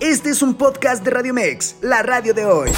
Este es un podcast de Radio Mex, la radio de hoy.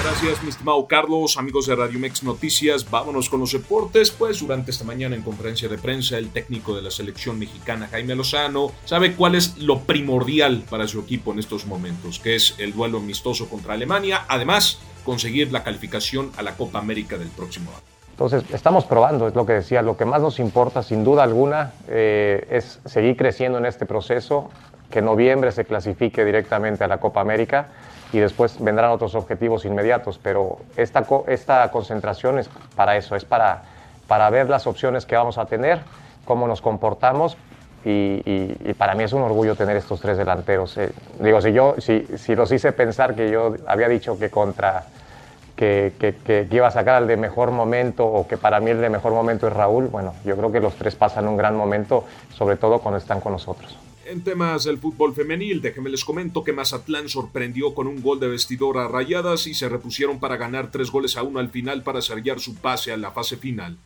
Gracias, mi estimado Carlos, amigos de Radio Mex Noticias. Vámonos con los deportes. Pues durante esta mañana en conferencia de prensa, el técnico de la selección mexicana, Jaime Lozano, sabe cuál es lo primordial para su equipo en estos momentos, que es el duelo amistoso contra Alemania. Además, conseguir la calificación a la Copa América del próximo año. Entonces, estamos probando, es lo que decía, lo que más nos importa, sin duda alguna, eh, es seguir creciendo en este proceso, que noviembre se clasifique directamente a la Copa América y después vendrán otros objetivos inmediatos, pero esta, esta concentración es para eso, es para, para ver las opciones que vamos a tener, cómo nos comportamos y, y, para mí es un orgullo tener estos tres delanteros. Eh, digo, si, yo, si, si los hice pensar que yo había dicho que contra... Que, que, iba a sacar al de mejor momento o que para mí el de mejor momento es Raúl, bueno, yo creo que los tres pasan un gran momento, sobre todo cuando están con nosotros. En temas del fútbol femenil, déjenme les comento que Mazatlán sorprendió con un gol de vestidor a rayadas y se repusieron para ganar tres goles a uno al final para sellar su pase a la fase final.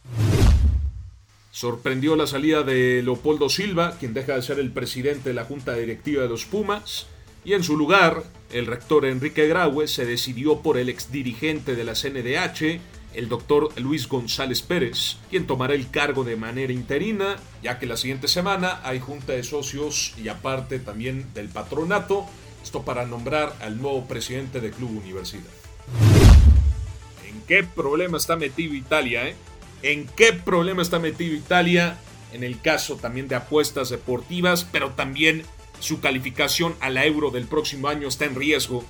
Sorprendió la salida de Leopoldo Silva, quien deja de ser el presidente de la junta directiva de los Pumas, y en su lugar, el rector Enrique Graue se decidió por el exdirigente de la CNDH, el doctor Luis González Pérez, quien tomará el cargo de manera interina, ya que la siguiente semana hay junta de socios y aparte también del patronato, esto para nombrar al nuevo presidente del Club Universidad. ¿En qué problema está metido Italia? Eh? ¿En qué problema está metido Italia? En el caso también de apuestas deportivas, pero también su calificación a la euro del próximo año está en riesgo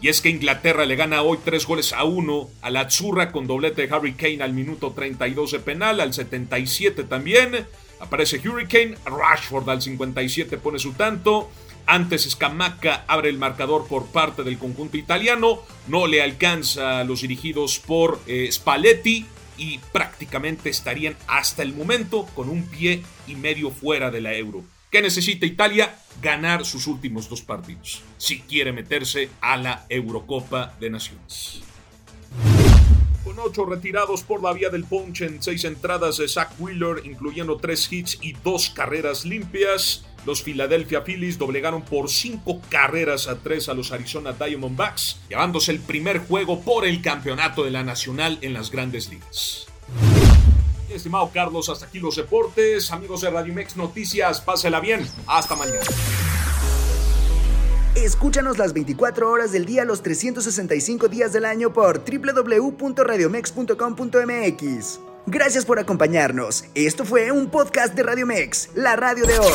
y es que Inglaterra le gana hoy tres goles a uno a la Azzurra con doblete de Harry Kane al minuto 32 de penal, al 77 también. Aparece Hurricane, Rashford al 57 pone su tanto. Antes Scamacca abre el marcador por parte del conjunto italiano. No le alcanza a los dirigidos por eh, Spalletti y prácticamente estarían hasta el momento con un pie y medio fuera de la euro. ¿Qué necesita Italia? Ganar sus últimos dos partidos, si quiere meterse a la Eurocopa de Naciones. Con ocho retirados por la vía del punch en seis entradas de Zach Wheeler, incluyendo tres hits y dos carreras limpias, los Philadelphia Phillies doblegaron por cinco carreras a tres a los Arizona Diamondbacks, llevándose el primer juego por el campeonato de la Nacional en las grandes ligas. Estimado Carlos, hasta aquí los deportes. Amigos de Radio Mex Noticias, pásela bien. Hasta mañana. Escúchanos las 24 horas del día, los 365 días del año por www.radiomex.com.mx. Gracias por acompañarnos. Esto fue un podcast de Radio Mex, la radio de hoy.